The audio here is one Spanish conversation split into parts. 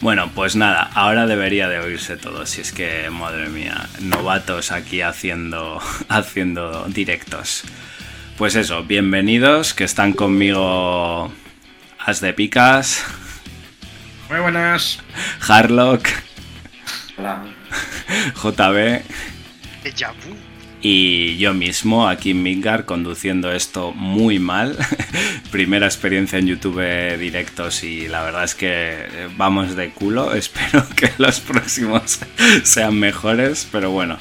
Bueno, pues nada, ahora debería de oírse todo, si es que, madre mía, novatos aquí haciendo, haciendo directos. Pues eso, bienvenidos, que están conmigo As de Picas. Muy buenas. Harlock. Hola. JB. Y yo mismo, aquí en Midgar, conduciendo esto muy mal. Primera experiencia en YouTube directos y la verdad es que vamos de culo. Espero que los próximos sean mejores, pero bueno.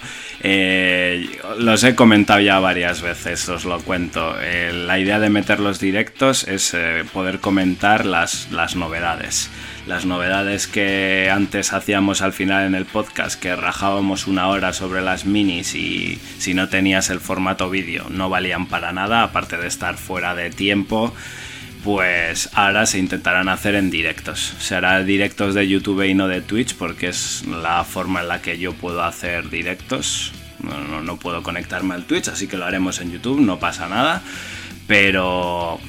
Eh, los he comentado ya varias veces, os lo cuento. Eh, la idea de meter los directos es eh, poder comentar las, las novedades las novedades que antes hacíamos al final en el podcast, que rajábamos una hora sobre las minis y si no tenías el formato vídeo no valían para nada, aparte de estar fuera de tiempo, pues ahora se intentarán hacer en directos. Se hará directos de YouTube y no de Twitch porque es la forma en la que yo puedo hacer directos. No, no puedo conectarme al Twitch, así que lo haremos en YouTube, no pasa nada. Pero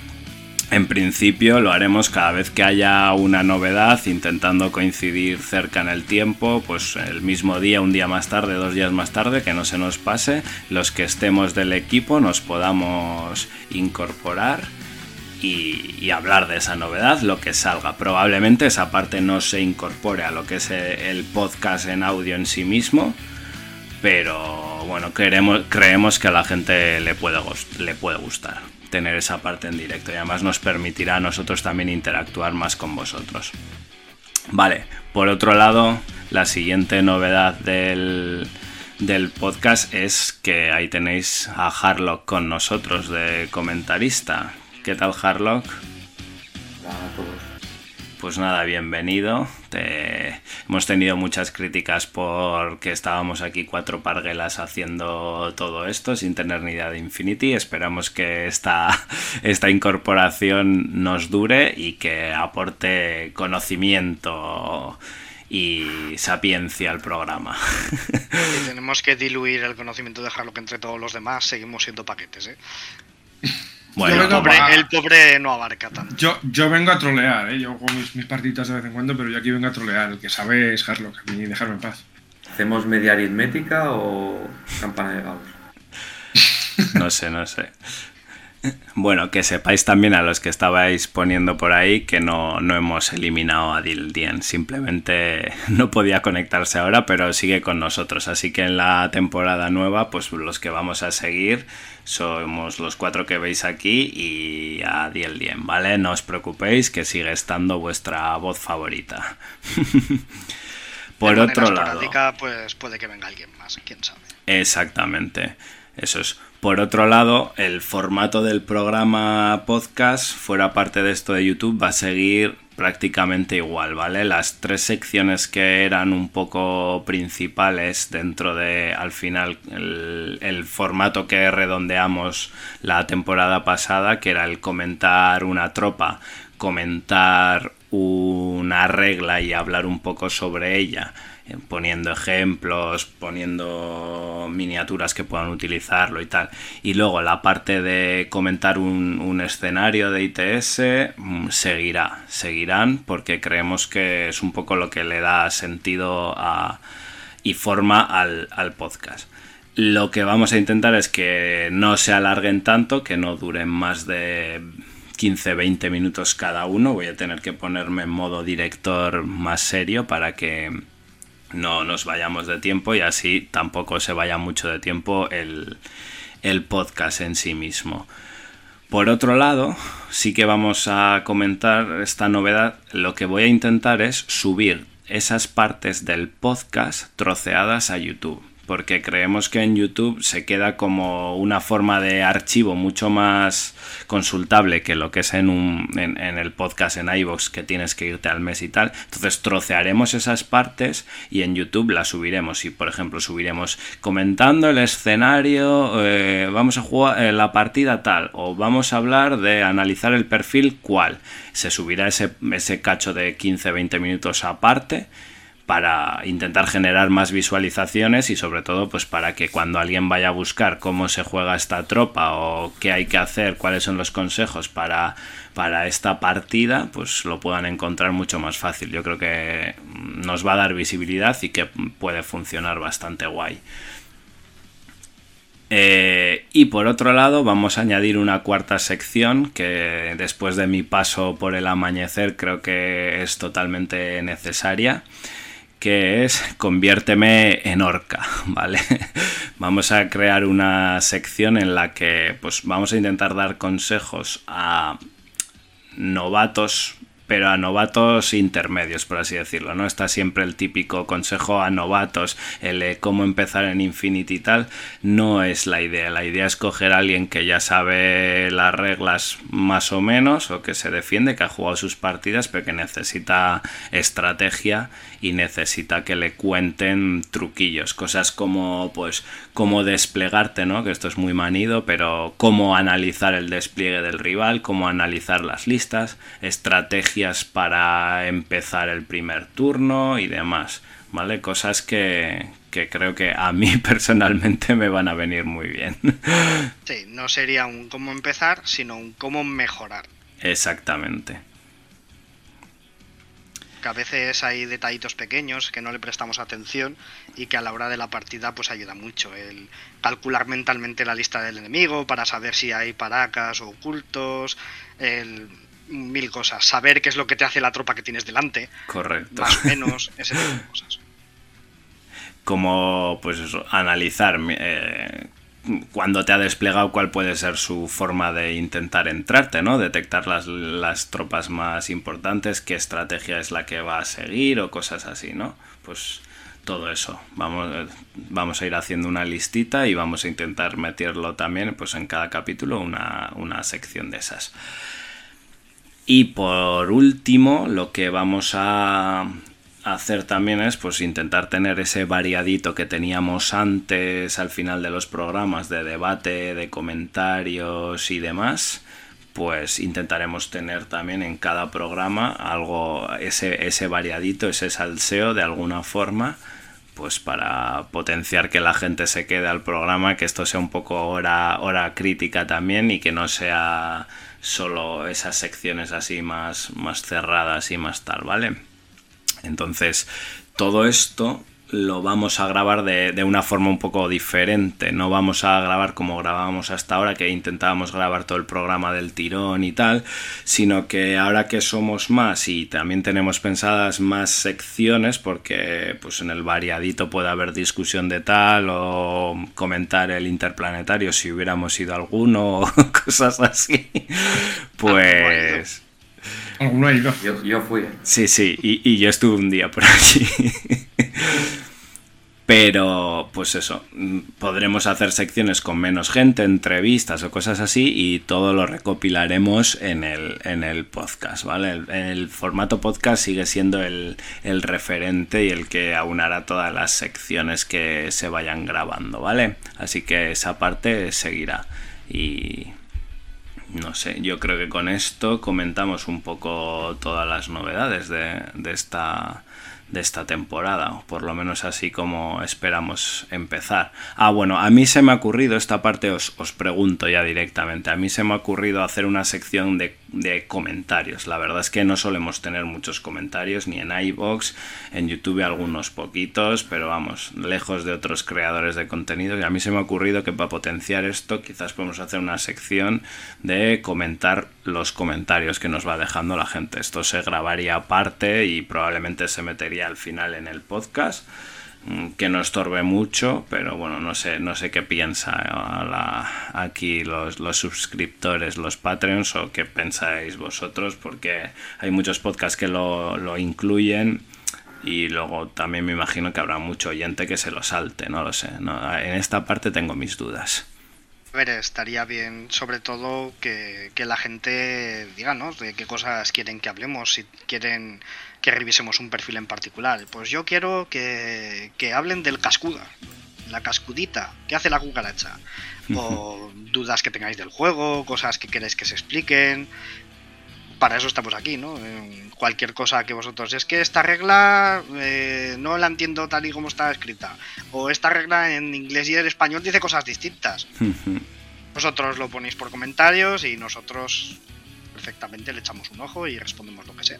en principio lo haremos cada vez que haya una novedad, intentando coincidir cerca en el tiempo, pues el mismo día, un día más tarde, dos días más tarde, que no se nos pase, los que estemos del equipo nos podamos incorporar y, hablar de esa novedad, lo que salga. Probablemente esa parte no se incorpore a lo que es el podcast en audio en sí mismo, pero bueno, creemos, creemos que a la gente le puede, le puede gustar tener esa parte en directo y además nos permitirá a nosotros también interactuar más con vosotros. Vale, por otro lado, la siguiente novedad del, del podcast es que ahí tenéis a Harlock con nosotros de comentarista. ¿Qué tal Harlock? Hola a todos. Pues nada, bienvenido. Hemos tenido muchas críticas porque estábamos aquí cuatro parguelas haciendo todo esto sin tener ni idea de Infinity. Esperamos que esta, esta incorporación nos dure y que aporte conocimiento y sapiencia al programa. Y tenemos que diluir el conocimiento, dejarlo que entre todos los demás seguimos siendo paquetes, ¿eh? Bueno, el, pobre, el pobre no abarca tanto. Yo, yo vengo a trolear, ¿eh? yo juego mis, mis, partiditas de vez en cuando, pero yo aquí vengo a trolear. El que sabe es Harlock, a mí dejarme en paz. ¿Hacemos media aritmética o campana de Gauss? No sé, no sé. Bueno, que sepáis también a los que estabais poniendo por ahí que no, no hemos eliminado a Dildien. Simplemente no podía conectarse ahora, pero sigue con nosotros. Así que en la temporada nueva, pues los que vamos a seguir somos los cuatro que veis aquí y a Dildien, ¿vale? No os preocupéis que sigue estando vuestra voz favorita. por de otro lado. Pues puede que venga alguien más, quién sabe. Exactamente. Eso es. Por otro lado, el formato del programa podcast, fuera parte de esto de YouTube, va a seguir prácticamente igual, ¿vale? Las tres secciones que eran un poco principales dentro de, al final, el, formato que redondeamos la temporada pasada, que era el comentar una tropa, comentar una regla y hablar un poco sobre ella poniendo ejemplos, poniendo miniaturas que puedan utilizarlo y tal. Y luego la parte de comentar un, escenario de ITS mm, seguirá, seguirán porque creemos que es un poco lo que le da sentido a, y forma al, al podcast. Lo que vamos a intentar es que no se alarguen tanto, que no duren más de 15-20 minutos cada uno. Voy a tener que ponerme en modo director más serio para que no nos vayamos de tiempo y así tampoco se vaya mucho de tiempo el, el podcast en sí mismo. Por otro lado, sí que vamos a comentar esta novedad. Lo que voy a intentar es subir esas partes del podcast troceadas a YouTube porque creemos que en YouTube se queda como una forma de archivo mucho más consultable que lo que es en, un, en, el podcast en iVoox que tienes que irte al mes y tal. Entonces trocearemos esas partes y en YouTube las subiremos. Y por ejemplo subiremos comentando el escenario, eh, vamos a jugar eh, la partida tal o vamos a hablar de analizar el perfil cual. Se subirá ese, ese cacho de 15-20 minutos aparte para intentar generar más visualizaciones y sobre todo pues para que cuando alguien vaya a buscar cómo se juega esta tropa o qué hay que hacer, cuáles son los consejos para, para esta partida, pues lo puedan encontrar mucho más fácil. Yo creo que nos va a dar visibilidad y que puede funcionar bastante guay. Eh, y por otro lado vamos a añadir una cuarta sección que después de mi paso por el amanecer creo que es totalmente necesaria que es conviérteme en orca, ¿vale? vamos a crear una sección en la que pues vamos a intentar dar consejos a novatos pero a novatos intermedios, por así decirlo, ¿no? Está siempre el típico consejo a novatos, el cómo empezar en Infinity y tal, no es la idea. La idea es coger a alguien que ya sabe las reglas más o menos, o que se defiende, que ha jugado sus partidas, pero que necesita estrategia y necesita que le cuenten truquillos, cosas como, pues, cómo desplegarte, ¿no? Que esto es muy manido, pero cómo analizar el despliegue del rival, cómo analizar las listas, estrategia para empezar el primer turno y demás, ¿vale? Cosas que, creo que a mí personalmente me van a venir muy bien. Sí, no sería un cómo empezar, sino un cómo mejorar. Exactamente. Que a veces hay detallitos pequeños que no le prestamos atención y que a la hora de la partida pues ayuda mucho. El calcular mentalmente la lista del enemigo para saber si hay paracas o ocultos, el mil cosas. Saber qué es lo que te hace la tropa que tienes delante. Correcto. Más o menos, ese tipo de cosas. Como, pues eso, analizar eh, cuando te ha desplegado cuál puede ser su forma de intentar entrarte, ¿no? Detectar las, las tropas más importantes, qué estrategia es la que va a seguir o cosas así, ¿no? Pues todo eso. Vamos, vamos a ir haciendo una listita y vamos a intentar meterlo también pues en cada capítulo una, una sección de esas. Y por último, lo que vamos a hacer también es pues intentar tener ese variadito que teníamos antes al final de los programas de debate, de comentarios y demás pues intentaremos tener también en cada programa algo ese, ese variadito, ese salseo de alguna forma pues para potenciar que la gente se quede al programa, que esto sea un poco hora, hora crítica también y que no sea solo esas secciones así más, más cerradas y más tal, ¿vale? Entonces, todo esto lo vamos a grabar de, de, una forma un poco diferente. No vamos a grabar como grabábamos hasta ahora, que intentábamos grabar todo el programa del tirón y tal, sino que ahora que somos más y también tenemos pensadas más secciones, porque pues en el variadito puede haber discusión de tal o comentar el interplanetario si hubiéramos ido alguno o cosas así, pues... Alguno ha ido. Yo, yo fui. Sí, sí, y, y yo estuve un día por allí. Pero, pues eso, podremos hacer secciones con menos gente, entrevistas o cosas así, y todo lo recopilaremos en el, en el podcast, ¿vale? El, el formato podcast sigue siendo el, el, referente y el que aunará todas las secciones que se vayan grabando, ¿vale? Así que esa parte seguirá. Y no sé, yo creo que con esto comentamos un poco todas las novedades de, de esta de esta temporada, o por lo menos así como esperamos empezar. Ah, bueno, a mí se me ha ocurrido, esta parte os, os pregunto ya directamente, a mí se me ha ocurrido hacer una sección de, de, comentarios. La verdad es que no solemos tener muchos comentarios, ni en iBox, en YouTube algunos poquitos, pero vamos, lejos de otros creadores de contenido. Y a mí se me ha ocurrido que para potenciar esto quizás podemos hacer una sección de comentar los comentarios que nos va dejando la gente. Esto se grabaría aparte y probablemente se metería al final en el podcast que no estorbe mucho, pero bueno, no sé, no sé qué piensa la, aquí los, los, suscriptores, los Patreons o qué pensáis vosotros, porque hay muchos podcasts que lo, lo, incluyen y luego también me imagino que habrá mucho oyente que se lo salte, no lo sé. No, en esta parte tengo mis dudas. A ver, estaría bien, sobre todo, que, que la gente diga, ¿no? De qué cosas quieren que hablemos, si quieren que revisemos un perfil en particular. Pues yo quiero que, que hablen del cascuda, la cascudita, ¿qué hace la cucaracha? O dudas que tengáis del juego, cosas que queréis que se expliquen. para eso estamos aquí, ¿no? En cualquier cosa que vosotros. Es que esta regla eh, no la entiendo tal y como está escrita. O esta regla en inglés y en español dice cosas distintas. Vosotros lo ponéis por comentarios y nosotros perfectamente le echamos un ojo y respondemos lo que sea.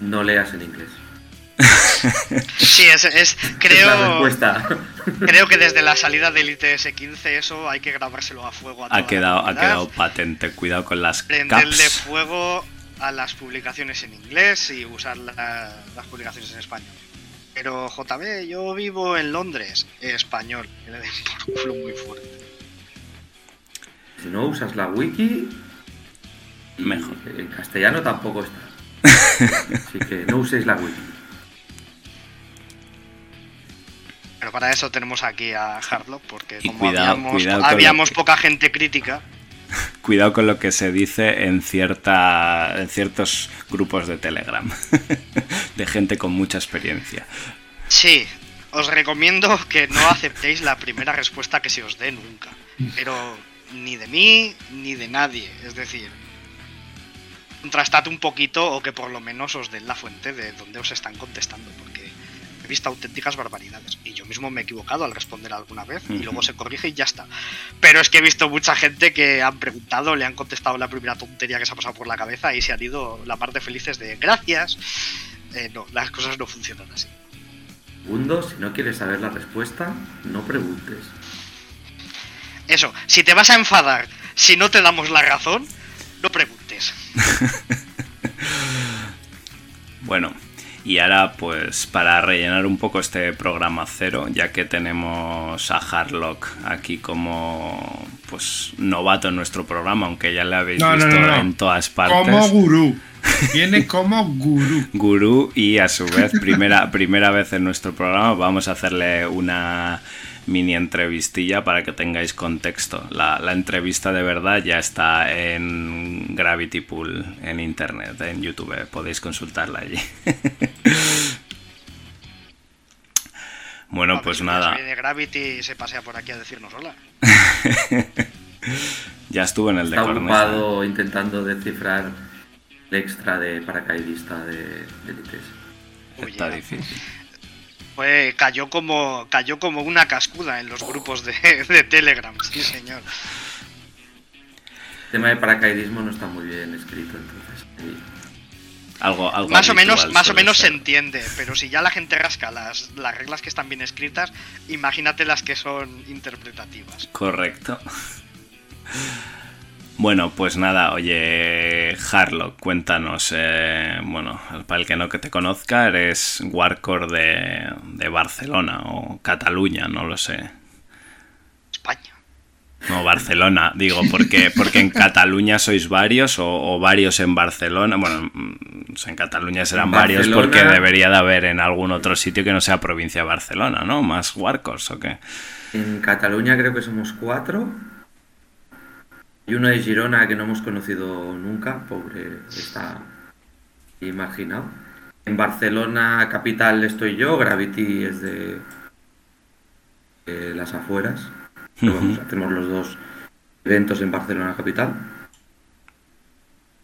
No leas en inglés. Sí, es, es Es la creo, respuesta. creo que desde la salida del ITS 15 eso hay que grabárselo a fuego a ha la quedado, ha quedado patente. Cuidado con las prenderle caps. fuego a las publicaciones en inglés y usar la- las publicaciones en español. Pero JB, yo vivo en Londres, español, que le den por culo muy fuerte. Si no usas la wiki, Mejor. En castellano tampoco está. Así que no uséis la wiki. Pero para eso tenemos aquí a Hardlock, porque Y como cuidado, habíamos, cuidado con habíamos lo que- poca gente crítica, Cuidado con lo que se dice en, cierta, en ciertos grupos de Telegram. de gente con mucha experiencia. sí, os recomiendo que no aceptéis la primera respuesta que se os dé nunca. Pero ni de mí ni de nadie. Es decir, contrastad un poquito o que por lo menos os den la fuente de donde os están contestando. Porque he visto auténticas barbaridades. Y yo mismo me he equivocado al responder alguna vez y luego se corrige y ya está. Pero es que he visto mucha gente que han preguntado, le han contestado la primera tontería que se ha pasado por la cabeza y se han ido la parte felices de gracias. Eh, no, las cosas no funcionan así. Segundo, si no quieres saber la respuesta, no preguntes. Eso, si te vas a enfadar, si no te damos la razón, no preguntes. Bueno, y ahora pues para rellenar un poco este programa cero, ya que tenemos a Harlock aquí como pues novato en nuestro programa, aunque ya le habéis No, no, visto no, no. en todas partes. Como gurú. Viene como gurú. Gurú y a su vez primera, primera vez en nuestro programa vamos a hacerle una mini entrevistilla para que tengáis contexto. La, la entrevista de verdad ya está en Gravity Pool en internet, en YouTube, podéis consultarla allí. bueno, pues nada, viene Gravity y se pasea por aquí a decirnos hola. ya estuvo en el de Está ocupado intentando descifrar el extra de paracaidista de, de ITS. Uy, Está difícil. Fue, cayó como cayó como una cascuda en los grupos de, de Telegram, sí señor. El tema de paracaidismo no está muy bien escrito, entonces. ahí- Algo, algo Más o menos, más o menos se entiende, pero si ya la gente rasca las, las reglas que están bien escritas, imagínate las que son interpretativas. Correcto. Bueno, pues nada, oye, Harlock, cuéntanos. eh, bueno, para el que no que te conozca, eres Warcore de, de Barcelona o Cataluña, no lo sé. España. No, Barcelona, digo, porque, porque en Cataluña sois varios o, o varios en Barcelona. Bueno, mm, en Cataluña serán varios porque debería de haber en algún otro sitio que no sea provincia de Barcelona, ¿no? Más Warcors o qué. En Cataluña creo que somos cuatro. Y uno de Girona que no hemos conocido nunca, pobre, está imaginado. En Barcelona capital estoy yo, Gravity es de, de las afueras. Vamos, hacemos los dos eventos en Barcelona capital.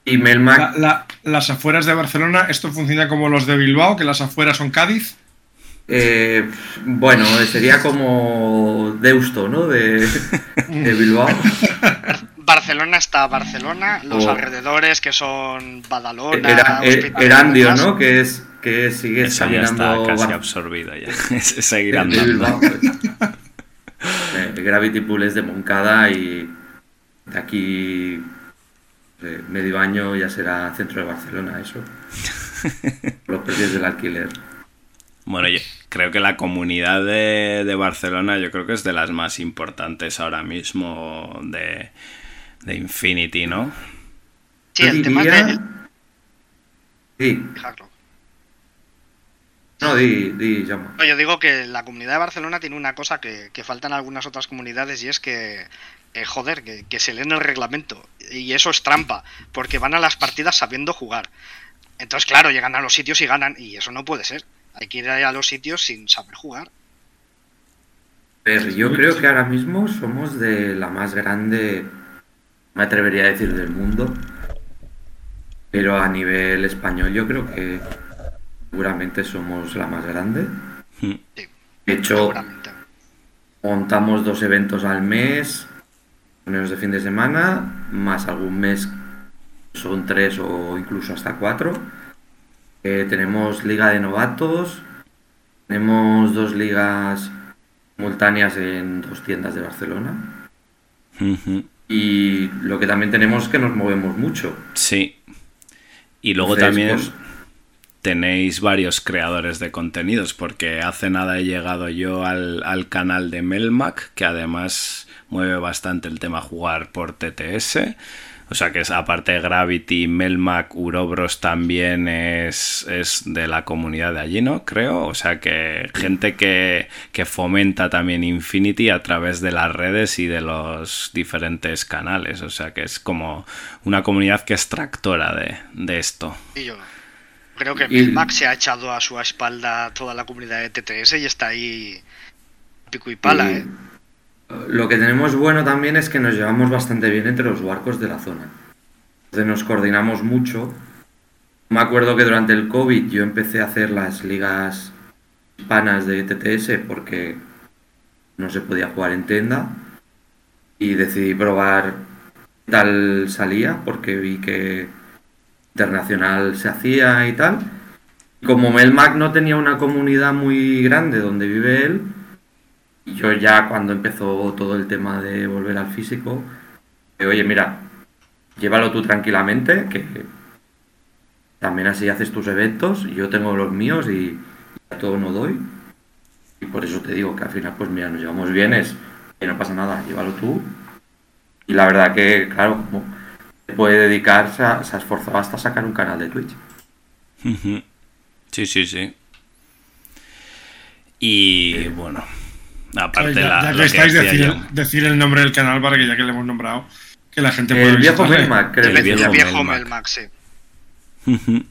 Y Melmac, La- la- las afueras de Barcelona, esto funciona como los de Bilbao, que las afueras son Cádiz. eh, bueno, sería como Deusto, ¿no? De, de Bilbao. Barcelona está Barcelona, los O- alrededores que son Badalona, Era, eh, Erandio, demás. ¿no? Que es que sigue Eso ya está casi Bar- absorbido ya. Seguir andando. Pues. Eh, Gravity Pool es de Moncada y de aquí eh, medio año ya será centro de Barcelona, eso. Los precios del alquiler. Bueno, yo creo que la comunidad de, de Barcelona yo creo que es de las más importantes ahora mismo de, de Infinity, ¿no? Sí, el tema diría- de Sí, dejarlo. no, di, di, llama. No, yo digo que la comunidad de Barcelona tiene una cosa que, que faltan algunas otras comunidades y es que, eh, joder, que, que se leen el reglamento. Y eso es trampa, porque van a las partidas sabiendo jugar. Entonces, claro, llegan a los sitios y ganan, y eso no puede ser. Hay que ir a los sitios sin saber jugar. Pero yo creo que ahora mismo somos de la más grande, me atrevería a decir, del mundo, Pero a nivel español yo creo que seguramente somos la más grande. Mm. Sí, De hecho, montamos dos eventos al mes, menos de fin de semana, más algún mes son tres o incluso hasta cuatro. Eh, tenemos liga de novatos, tenemos dos ligas simultáneas en dos tiendas de Barcelona. Ujú. Y lo que también tenemos es que nos movemos mucho. Sí. Y luego Entonces, también pues- tenéis varios creadores de contenidos, porque hace nada he llegado yo al, al canal de Melmac, que además mueve bastante el tema jugar por TTS. O sea que es aparte de Gravity, Melmac, Urobros también es, es de la comunidad de allí, ¿no? Creo. O sea que gente que, que fomenta también Infinity a través de las redes y de los diferentes canales. O sea que es como una comunidad que es tractora de, de esto. Y yo creo que Y- Max se ha echado a su espalda toda la comunidad de TTS y está ahí pico y pala, Y ¿eh? Lo que tenemos bueno también es que nos llevamos bastante bien entre los barcos de la zona. Entonces nos coordinamos mucho. Me acuerdo que durante el COVID yo empecé a hacer las ligas hispanas de TTS porque no se podía jugar en tienda y decidí probar qué tal salía porque vi que internacional se hacía y tal. Como Melmac no tenía una comunidad muy grande donde vive él, yo ya cuando empezó todo el tema de volver al físico, oye, mira, llévalo tú tranquilamente, que también así haces tus eventos, yo tengo los míos y a todo no doy. Y por eso te digo que al final, pues mira, nos llevamos bien, es que no pasa nada, llévalo tú. Y la verdad que, claro, como puede dedicar, se ha, se ha esforzado hasta sacar un canal de Twitch. Sí, sí, sí. Y bueno, aparte ya, la, ya que estáis, decía decir, yo. decir el nombre del canal para que ya que le hemos nombrado, que la gente pueda El viejo. Melmac, creo El que viejo llama. viejo Melmac. Sí.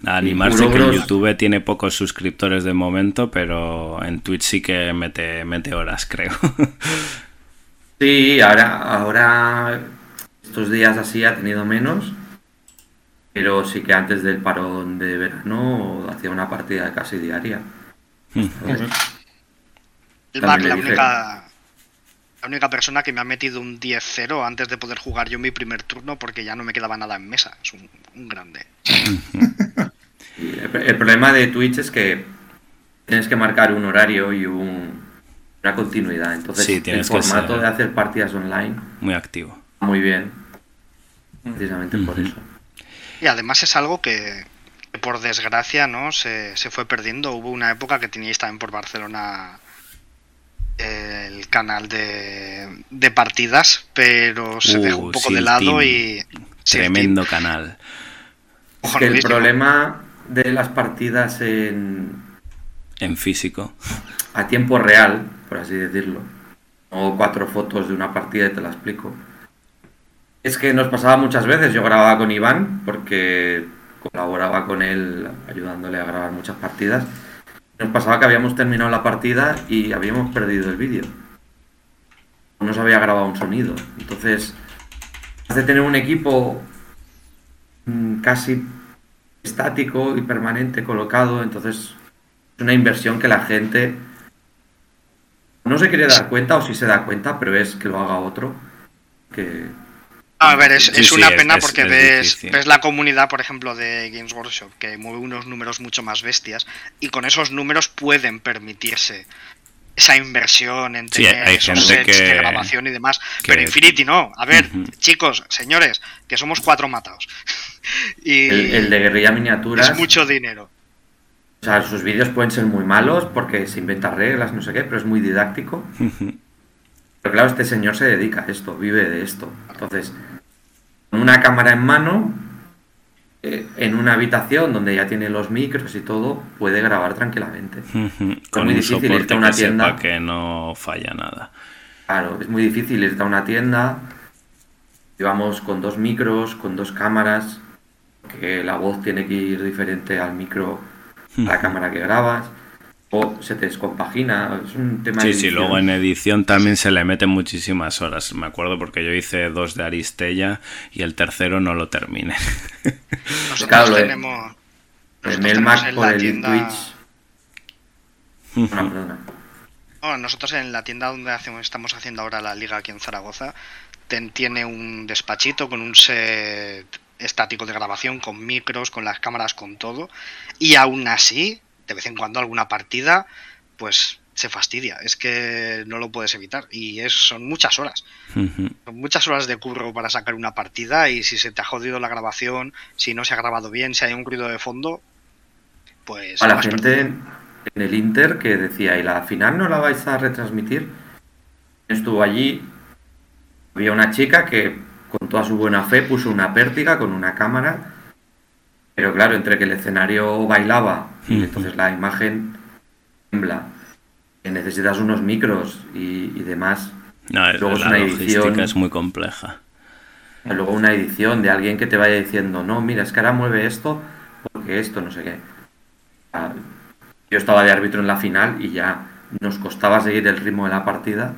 Nada, animarse que en. YouTube tiene pocos suscriptores de momento, pero en Twitch sí que mete, mete horas, creo. Sí, ahora, ahora estos días así ha tenido menos, pero sí que antes del parón de verano hacía una partida casi diaria. Joder. El Mac, la única, la única persona que me ha metido un 10-0 antes de poder jugar yo mi primer turno porque ya no me quedaba nada en mesa. Es un, un grande. El, el problema de Twitch es que tienes que marcar un horario y un- una continuidad. Entonces, Sí, el formato ser- de hacer partidas online Muy activo. muy bien, precisamente por eso. Y además es algo que, que por desgracia no se, se fue perdiendo. Hubo una época que teníais también por Barcelona el canal de, de partidas, pero se Uh, dejó un poco sí, de lado team. y... Tremendo canal. Es que el problema de las partidas en, En físico. a tiempo real, por así decirlo, o cuatro fotos de una partida y te la explico. Es que nos pasaba muchas veces, yo grababa con Iván porque colaboraba con él ayudándole a grabar muchas partidas. Nos pasaba que habíamos terminado la partida y habíamos perdido el vídeo. No se había grabado un sonido. Entonces, hace tener un equipo mm, casi estático y permanente colocado, entonces es una inversión que la gente no se quiere dar cuenta o si se da cuenta, pero es que lo haga otro. Que A ver, es, Sí, es sí, una pena es- porque es ves, ves la comunidad, por ejemplo, de Games Workshop, que mueve unos números mucho más bestias, y con esos números pueden permitirse esa inversión en Sí, hay esos gente sets de que- grabación y demás. que- Pero Infinity no. A ver, chicos, señores, que somos cuatro matados. y el, el de guerrilla miniaturas, es mucho dinero. o sea, sus vídeos pueden ser muy malos porque se inventa reglas, no sé qué, pero es muy didáctico. Pero claro, este señor se dedica a esto, vive de esto. Entonces, una cámara en mano, eh, en una habitación donde ya tiene los micros y todo, puede grabar tranquilamente. Con muy un difícil irte a una que sepa tienda. que no falla nada. Claro, es muy difícil irte a una tienda. Llevamos con dos micros, con dos cámaras, que la voz tiene que ir diferente al micro, a la cámara que grabas. O se te descompagina, es un tema Sí, de sí, luego en edición también se le meten muchísimas horas. Me acuerdo porque yo hice dos de Aristella y el tercero no lo terminé. Nosotros Claro, de- tenemos. El tenemos Mac en por la el tienda- Twitch. Perdona. Nosotros en la tienda donde hacemos, estamos haciendo ahora la liga aquí en Zaragoza, ten- tiene un despachito con un set estático de grabación, con micros, con las cámaras, con todo. Y aún así, de vez en cuando alguna partida, pues se fastidia. Es que no lo puedes evitar. Y es, son muchas horas. Son muchas horas de curro para sacar una partida y si se te ha jodido la grabación, si no se ha grabado bien, si hay un ruido de fondo, pues... A la gente perdido. en el Inter que decía, ¿y la final no la vais a retransmitir? Estuvo allí, había una chica que con toda su buena fe puso una pértiga con una cámara, pero claro, entre que el escenario bailaba y entonces la imagen tembla, que necesitas unos micros y, y demás, No, es- Luego es la una logística edición. es muy compleja. y luego una edición de alguien que te vaya diciendo, no, mira, es que ahora mueve esto, porque esto, no sé qué. Ah, Yo estaba de árbitro en la final y ya nos costaba seguir el ritmo de la partida,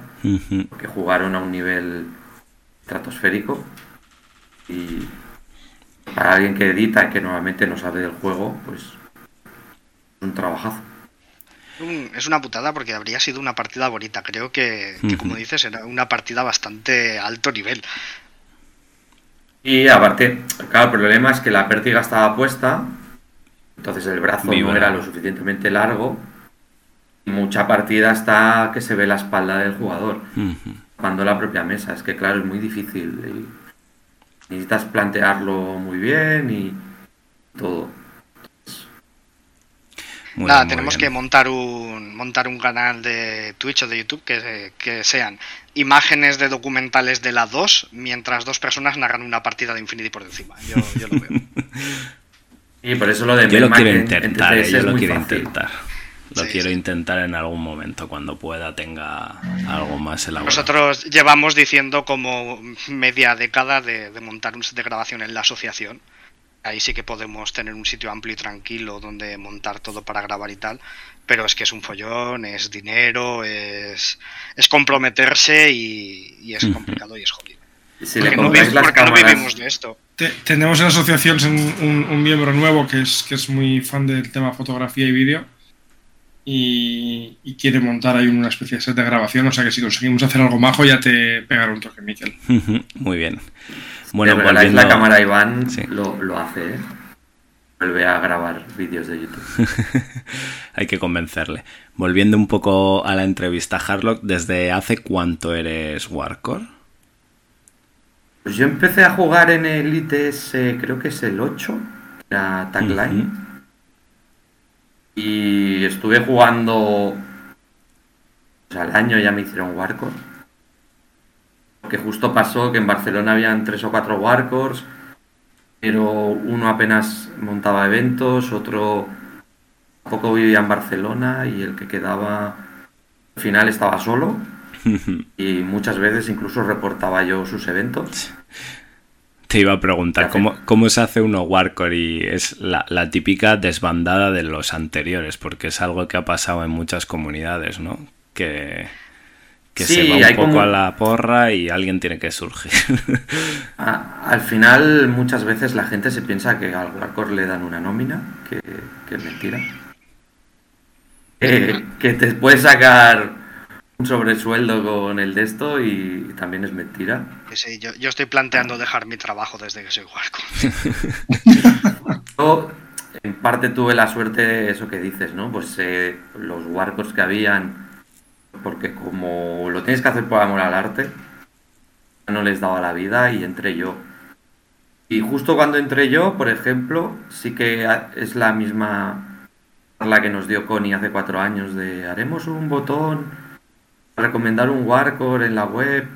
porque jugaron a un nivel estratosférico. Y para alguien que edita y que normalmente no sabe del juego, pues es un trabajazo. Es una putada porque habría sido una partida bonita. Creo que, como dices, era una partida bastante alto nivel. Y aparte, claro, el problema es que la pértiga estaba puesta, entonces el brazo Viva. no era lo suficientemente largo. Y mucha partida está que se ve la espalda del jugador, cuando la propia mesa. Es que, claro, es muy difícil. y necesitas plantearlo muy bien y todo. Muy Nada, bien, tenemos bien. que montar un montar un canal de Twitch o de YouTube que, que sean imágenes de documentales de la 2 mientras dos personas narran una partida de Infinity por encima. Yo, yo lo veo. Y por eso lo de Yo lo quiero en- en intentar, eh, yo lo quiero fácil. intentar. Lo Sí, quiero sí. intentar en algún momento, cuando pueda, tenga algo más elaborado. Nosotros llevamos diciendo como media década de, de montar un set de grabación en la asociación. Ahí sí que podemos tener un sitio amplio y tranquilo donde montar todo para grabar y tal. Pero es que es un follón, es dinero, es, es comprometerse y, y es complicado y es jodido. Si porque no, porque vivimos de esto. Te- tenemos en la asociación un, un- un miembro nuevo que es, que es muy fan del tema fotografía y vídeo y, y quiere montar ahí una especie de set de grabación. O sea que si conseguimos hacer algo majo ya te pegará un toque, Miquel. Muy bien. Si Bueno, regaláis volviendo... la cámara Iván, Sí. lo, lo hace, ¿eh? Vuelve a grabar vídeos de YouTube. Hay que convencerle. Volviendo un poco a la entrevista, Harlock, ¿desde hace cuánto eres Warcore? Pues yo empecé a jugar en el ITS, creo que es el 8, la tagline. Y estuve jugando. Pues al año ya me hicieron Warcore. Que justo pasó que en Barcelona habían tres o cuatro Warcores, pero uno apenas montaba eventos, otro poco vivía en Barcelona y el que quedaba al final estaba solo y muchas veces incluso reportaba yo sus eventos. Te iba a preguntar. ¿cómo, cómo se hace uno Warcore? Y es la, la típica desbandada de los anteriores, porque es algo que ha pasado en muchas comunidades, ¿no? Que, que Sí, se va un poco como- a la porra y alguien tiene que surgir. A- al final, muchas veces la gente se piensa que al Warcore le dan una nómina, que, que es mentira. Eh, que te puedes sacar un sobresueldo con el de esto y, y también es mentira. Sí, yo, yo estoy planteando dejar mi trabajo desde que soy Warco. Yo, en parte tuve la suerte, eso que dices, ¿no? Pues eh, los Warcores que habían, porque como lo tienes que hacer por amor al arte, no les daba la vida y entré yo. Y justo cuando entré yo, por ejemplo, sí que es la misma la que nos dio Connie hace cuatro años de haremos un botón, recomendar un Warcore en la web,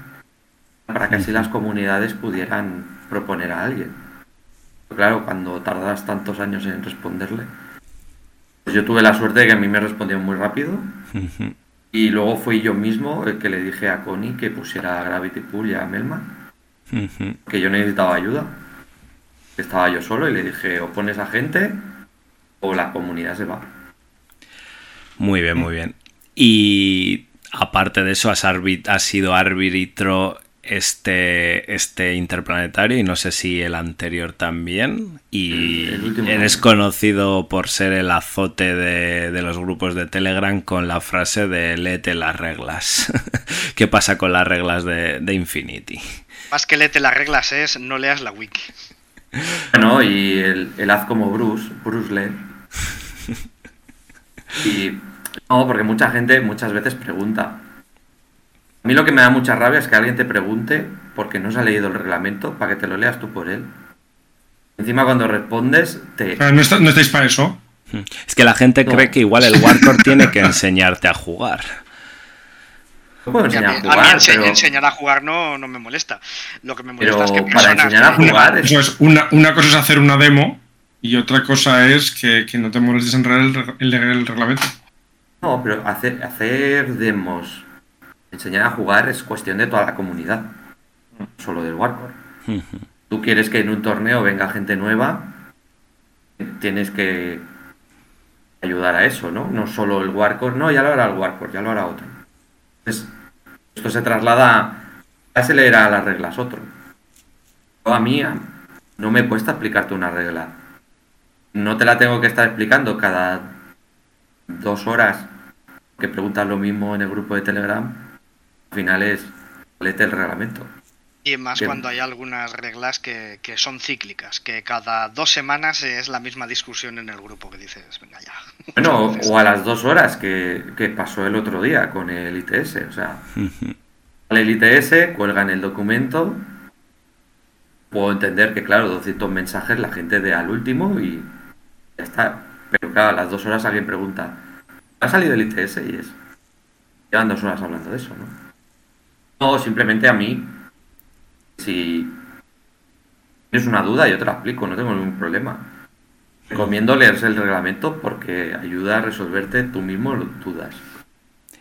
para que así las comunidades pudieran proponer a alguien. Claro, cuando tardas tantos años en responderle. Pues yo tuve la suerte de que a mí me respondió muy rápido. Y luego fui yo mismo el que le dije a Connie que pusiera a Gravity Pool y a Melma, que yo necesitaba ayuda. Estaba yo solo y le dije, o pones a gente o la comunidad se va. Muy bien, muy bien. Y aparte de eso, has, has sido árbitro este, este interplanetario y no sé si el anterior también. Y eres conocido por ser el azote de, los grupos de Telegram con la frase de léete las reglas. ¿Qué pasa con las reglas de, Infinity? Más que léete las reglas es no leas la wiki. Bueno, y el, el haz como Bruce, Bruce lee. Y no, porque mucha gente muchas veces pregunta, a mí lo que me da mucha rabia es que alguien te pregunte porque no se ha leído el reglamento para que te lo leas tú por él. Encima cuando respondes te... no, estáis para eso. Es que la gente cree que igual el Warcore tiene que enseñarte a jugar. No puedo enseñar a, jugar, a enseñar a jugar no, no me molesta. Lo que me molesta es que para enseñar a jugar... Eso es, una, una cosa es hacer una demo y otra cosa es que, no te molestes en leer el, el, reglamento. No, pero hacer, hacer demos enseñar a jugar es cuestión de toda la comunidad, solo del Warcore. Tú quieres que en un torneo venga gente nueva, tienes que ayudar a eso, ¿no? No solo el Warcore, no, ya lo hará el Warcore, ya lo hará otro. Entonces, esto se traslada, ya se leerá las reglas otro. a mí no me cuesta explicarte una regla. No te la tengo que estar explicando cada dos horas que preguntas lo mismo en el grupo de Telegram al final es el reglamento. Y más cuando hay algunas reglas que, son cíclicas, que cada dos semanas es la misma discusión en el grupo que dices, venga ya. Bueno, o a las dos horas que, pasó el otro día con el ITS, o sea, el ITS, cuelgan el documento, puedo entender que, claro, 200 mensajes la gente de al último y ya está. Pero claro, a las dos horas alguien pregunta, ¿ha salido el ITS? Y es, llevan dos horas hablando de eso, ¿no? No, simplemente a mí, si tienes una duda, yo te la explico, no tengo ningún problema. Recomiendo leerse el reglamento porque ayuda a resolverte tú mismo dudas.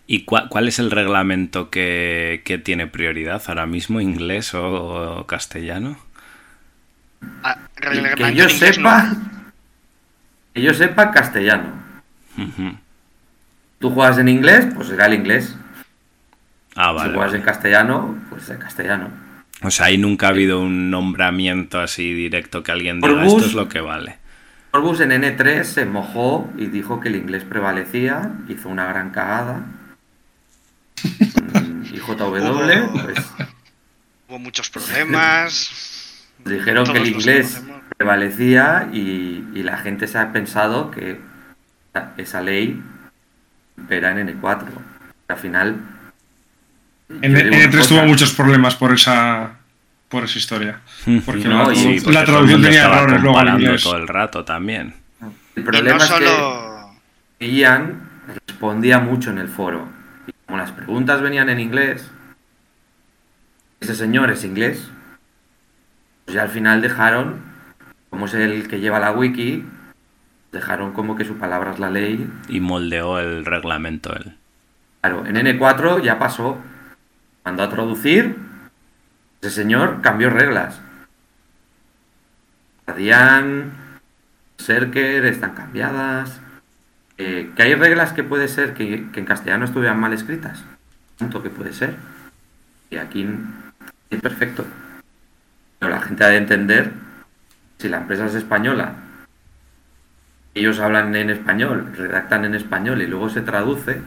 ¿Y cuál, es el reglamento que, tiene prioridad ahora mismo, inglés o, castellano? Ah, que yo sepa, que yo sepa castellano. Tú juegas en inglés, pues será el inglés. Ah, vale. Si juegas en castellano, pues en castellano. O sea, ahí nunca ha habido un nombramiento así directo que alguien diga esto es lo que vale. Orbus en N3 se mojó y dijo que el inglés prevalecía, hizo una gran cagada. y JW, pues. Hubo muchos problemas. Dijeron que el inglés prevalecía y, y, la gente se ha pensado que esa ley era en N4. Al final en, E3 tuvo muchos problemas por esa por esa historia. Porque la, traducción tenía errores luego en inglés. todo el rato también. El problema es que Ian respondía mucho en el foro. Y como las preguntas venían en inglés, ese señor es inglés, pues ya al final dejaron, como es el que lleva la wiki, dejaron como que su palabra es la ley. Y moldeó el reglamento él. Claro, en N4 ya pasó mandó a traducir, ese señor cambió reglas. Guardián, Serker están cambiadas. Eh, que hay reglas que puede ser que, en castellano estuvieran mal escritas. Tanto que puede ser. Y aquí es perfecto. Pero la gente ha de entender si la empresa es española, ellos hablan en español, redactan en español y luego se traduce,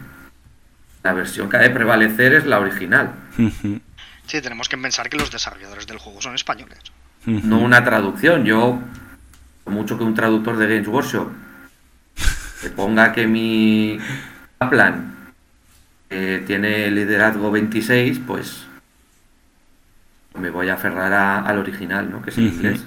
la versión que ha de prevalecer es la original. Sí, tenemos que pensar que los desarrolladores del juego son españoles. No una traducción. Yo, mucho que un traductor de Games Workshop se ponga que mi plan eh, tiene liderazgo 26, pues me voy a aferrar al original, ¿no? Que es el inglés.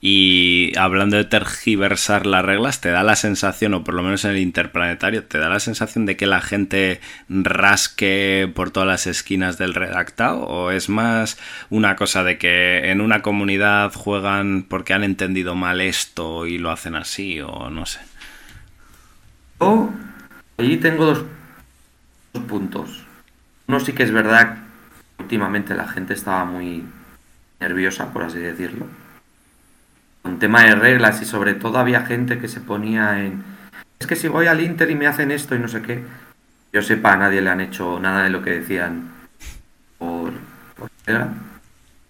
Y hablando de tergiversar las reglas, ¿te da la sensación, o por lo menos en el interplanetario, te da la sensación de que la gente rasque por todas las esquinas del redactado? ¿O es más una cosa de que en una comunidad juegan porque han entendido mal esto y lo hacen así? O no sé. Yo ahí tengo dos, dos puntos. Uno sí que es verdad últimamente la gente estaba muy nerviosa, por así decirlo. Un tema de reglas y sobre todo había gente que se ponía en es que si voy al Inter y me hacen esto y no sé qué, yo sepa, a nadie le han hecho nada de lo que decían por, por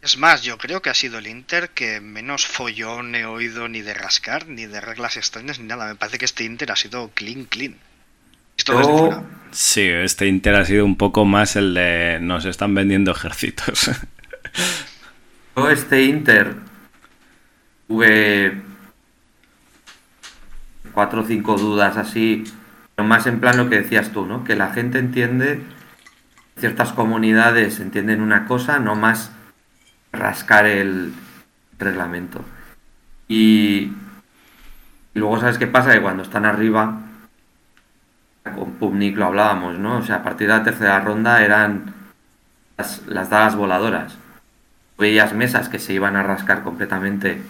Es más, yo creo que ha sido el Inter que menos follón he oído ni de rascar, ni de reglas extrañas, ni nada. Me parece que este Inter ha sido clean, clean. Yo- fuera. Sí, este Inter ha sido un poco más el de nos están vendiendo ejércitos. Yo este Inter tuve cuatro o cinco dudas así, pero más en plan lo que decías tú, ¿no? Que la gente entiende, ciertas comunidades entienden una cosa, no más rascar el reglamento. Y luego, ¿sabes qué pasa? Que cuando están arriba, con Pubnik lo hablábamos, ¿no? O sea, a partir de la tercera ronda eran las, las dagas voladoras veías mesas que se iban a rascar completamente.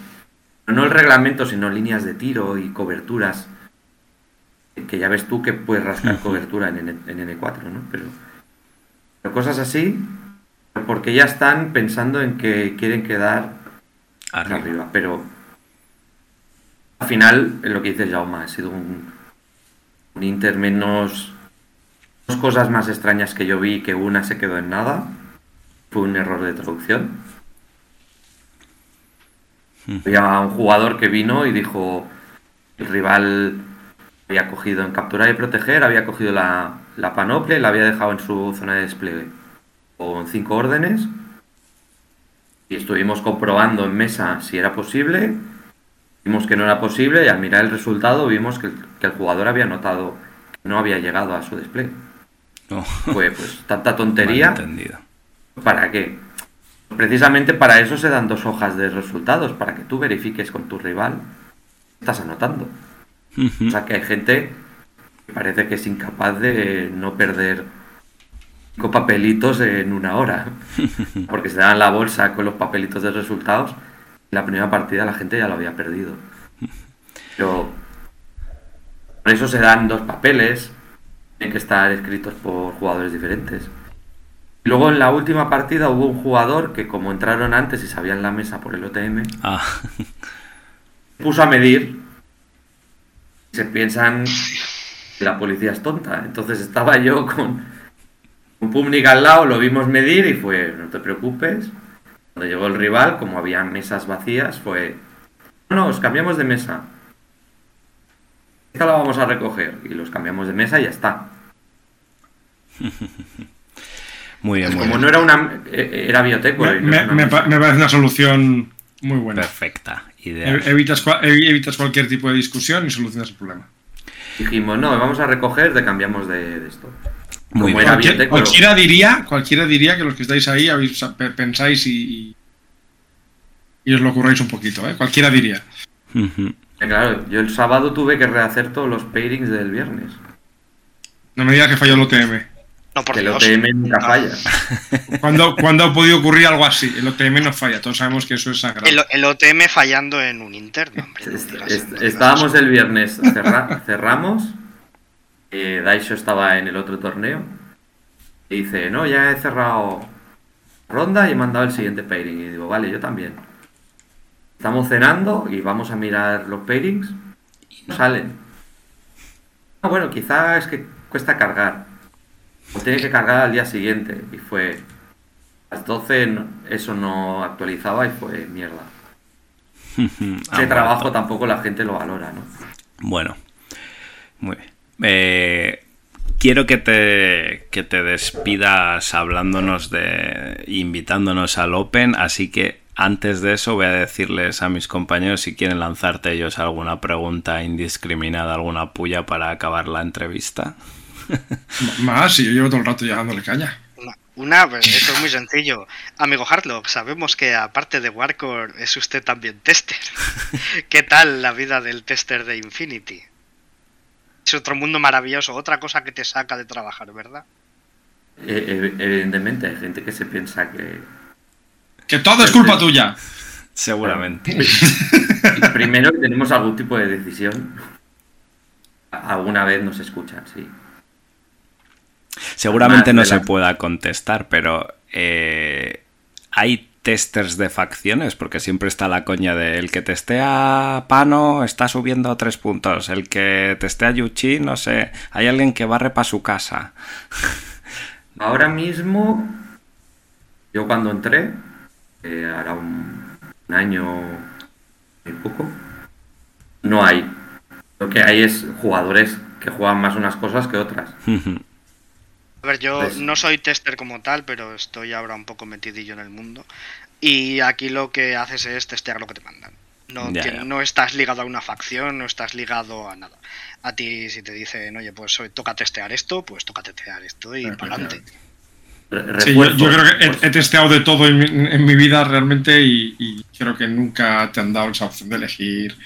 No el reglamento, sino líneas de tiro y coberturas. Que ya ves tú que puedes rascar cobertura en, N, en N4, ¿no? Pero, pero cosas así, porque ya están pensando en que quieren quedar Arriba. arriba. Pero al final, lo que dice Jaume, ha sido un, un Inter menos. Dos cosas más extrañas que yo vi, que una se quedó en nada. Fue un error de traducción. Había un jugador que vino y dijo, el rival había cogido en capturar y proteger, había cogido la, la panoplia y la había dejado en su zona de despliegue con cinco órdenes. Y estuvimos comprobando en mesa si era posible. Vimos que no era posible y al mirar el resultado vimos que, que el jugador había notado que no había llegado a su despliegue. No. Pues, pues tanta tontería. ¿Para qué? Precisamente para eso se dan dos hojas de resultados, para que tú verifiques con tu rival estás anotando. O sea que hay gente que parece que es incapaz de no perder cinco papelitos en una hora. Porque se dan la bolsa con los papelitos de resultados. y La primera partida la gente ya lo había perdido. Pero por eso se dan dos papeles. Tienen que estar escritos por jugadores diferentes. Y Luego en la última partida hubo un jugador que como entraron antes y sabían la mesa por el OTM, Ah, puso a medir. Se piensan que la policía es tonta. Entonces estaba yo con un Pumnik al lado, lo vimos medir y fue, no te preocupes. Cuando llegó el rival, como había mesas vacías, fue, no, no, os cambiamos de mesa. Esta la vamos a recoger y los cambiamos de mesa y ya está. muy bien, muy Como bien. no era una, eh, era bioteco. Me, y no me- es una me mesa. pa- me parece una solución muy buena. Perfecta. Ideal. Evitas, evitas cualquier tipo de discusión y solucionas el problema. Dijimos, no, vamos a recoger, te cambiamos de, de esto. Muy Como bien. era Cualquier- bioteco, cualquiera diría, cualquiera diría que los que estáis ahí habéis- pensáis y, y os lo curráis un poquito, ¿eh? Cualquiera diría. Eh, Claro, yo el sábado tuve que rehacer todos los pairings del viernes. No me digas que falló el OTM. No, por Que el. OTM nunca Ah. falla. ¿Cuándo, cuándo ha podido ocurrir algo así? El OTM no falla, todos sabemos que eso es sagrado. El, el OTM fallando en un interno, hombre. no Est- digas- est- no digas estábamos el viernes, cerra- cerramos. eh, Daisho estaba en el otro torneo. Y dice, no, ya he cerrado ronda y he mandado el siguiente pairing. Y digo, vale, yo también. Estamos cenando y vamos a mirar los pairings. Y no salen. Ah, bueno, quizá es que cuesta cargar. O tiene que cargar al día siguiente. Y fue. A las 12 no- eso no actualizaba y fue mierda. Ese Ah, trabajo tampoco la gente lo valora, ¿no? Bueno, muy bien. Eh, quiero que te, que te despidas hablándonos de. invitándonos al Open, así que antes de eso voy a decirles a mis compañeros si quieren lanzarte ellos alguna pregunta indiscriminada, alguna puya para acabar la entrevista. Más, si yo llevo todo el rato llegándole caña. Una, una, pues, esto es muy sencillo. Amigo Harlock, sabemos que aparte de Warcore es usted también tester. ¿Qué tal la vida del tester de Infinity? Es otro mundo maravilloso, otra cosa que te saca de trabajar, ¿verdad? Eh, eh, evidentemente hay gente que se piensa que Que todo es culpa tuya. Seguramente. primero que tenemos algún tipo de decisión. Alguna vez nos escuchan, sí. Seguramente no se pueda contestar, pero eh, hay testers de facciones, porque siempre está la coña de el que testea Pano está subiendo tres puntos, el que testea Yuchi, no sé, hay alguien que barre para su casa. Ahora mismo, yo cuando entré, eh, hará un, un año y poco, no hay. Lo que hay es jugadores que juegan más unas cosas que otras. A ver, yo Pues- no soy tester como tal, pero estoy ahora un poco metidillo en el mundo. Y aquí lo que haces es testear lo que te mandan. No, Ya, tien- ya. no estás ligado a una facción, no estás ligado a nada. A ti, si te dicen, oye, pues hoy toca testear esto, pues toca testear esto y para adelante. Sí, yo, creo que he, pues, he testeado de todo en mi, en mi vida realmente y, y creo que nunca te han dado esa opción de elegir.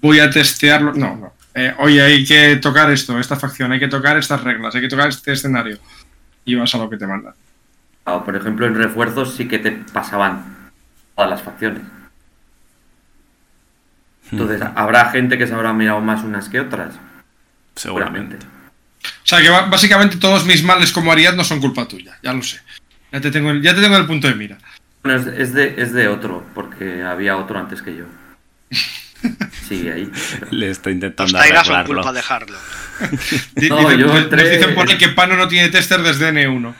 Voy a testearlo. No, no. Eh, oye, hay que tocar esto, esta facción, hay que tocar estas reglas, hay que tocar este escenario. Y vas a lo que te mandan. ah, por ejemplo, en refuerzos sí que te pasaban todas las facciones. Entonces, habrá gente que se habrá mirado más unas que otras. Seguramente. O sea que básicamente todos mis males como Ariad no son culpa tuya, ya lo sé. Ya te tengo, el- ya te tengo el punto de mira. Bueno, es, es de, es de otro, porque había otro antes que yo. Sigue ahí. pero- Le estoy Los intentando Taigas son arreglarlo. culpa dejarlo. Di- No, dicen- yo nos- entré- Nos dicen por ahí que Pano no tiene tester desde N1.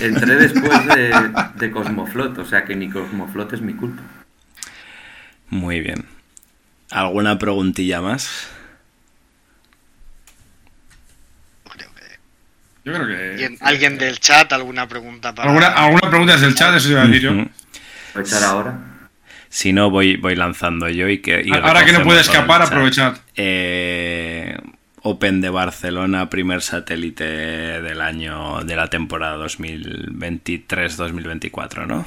Entré después de, de Cosmoflot, o sea que ni Cosmoflot es mi culpa. Muy bien. ¿Alguna preguntilla más? Creo que- Yo creo que. ¿Alguien, del chat, alguna pregunta para. ¿Alguna, alguna pregunta desde el chat? Eso iba a decir yo. Voy a echar ahora. Si no, voy, voy lanzando yo y que. y Ahora que no puede escapar, aprovechad. Eh, Open de Barcelona, primer satélite del año de la temporada 2023-2024, ¿no?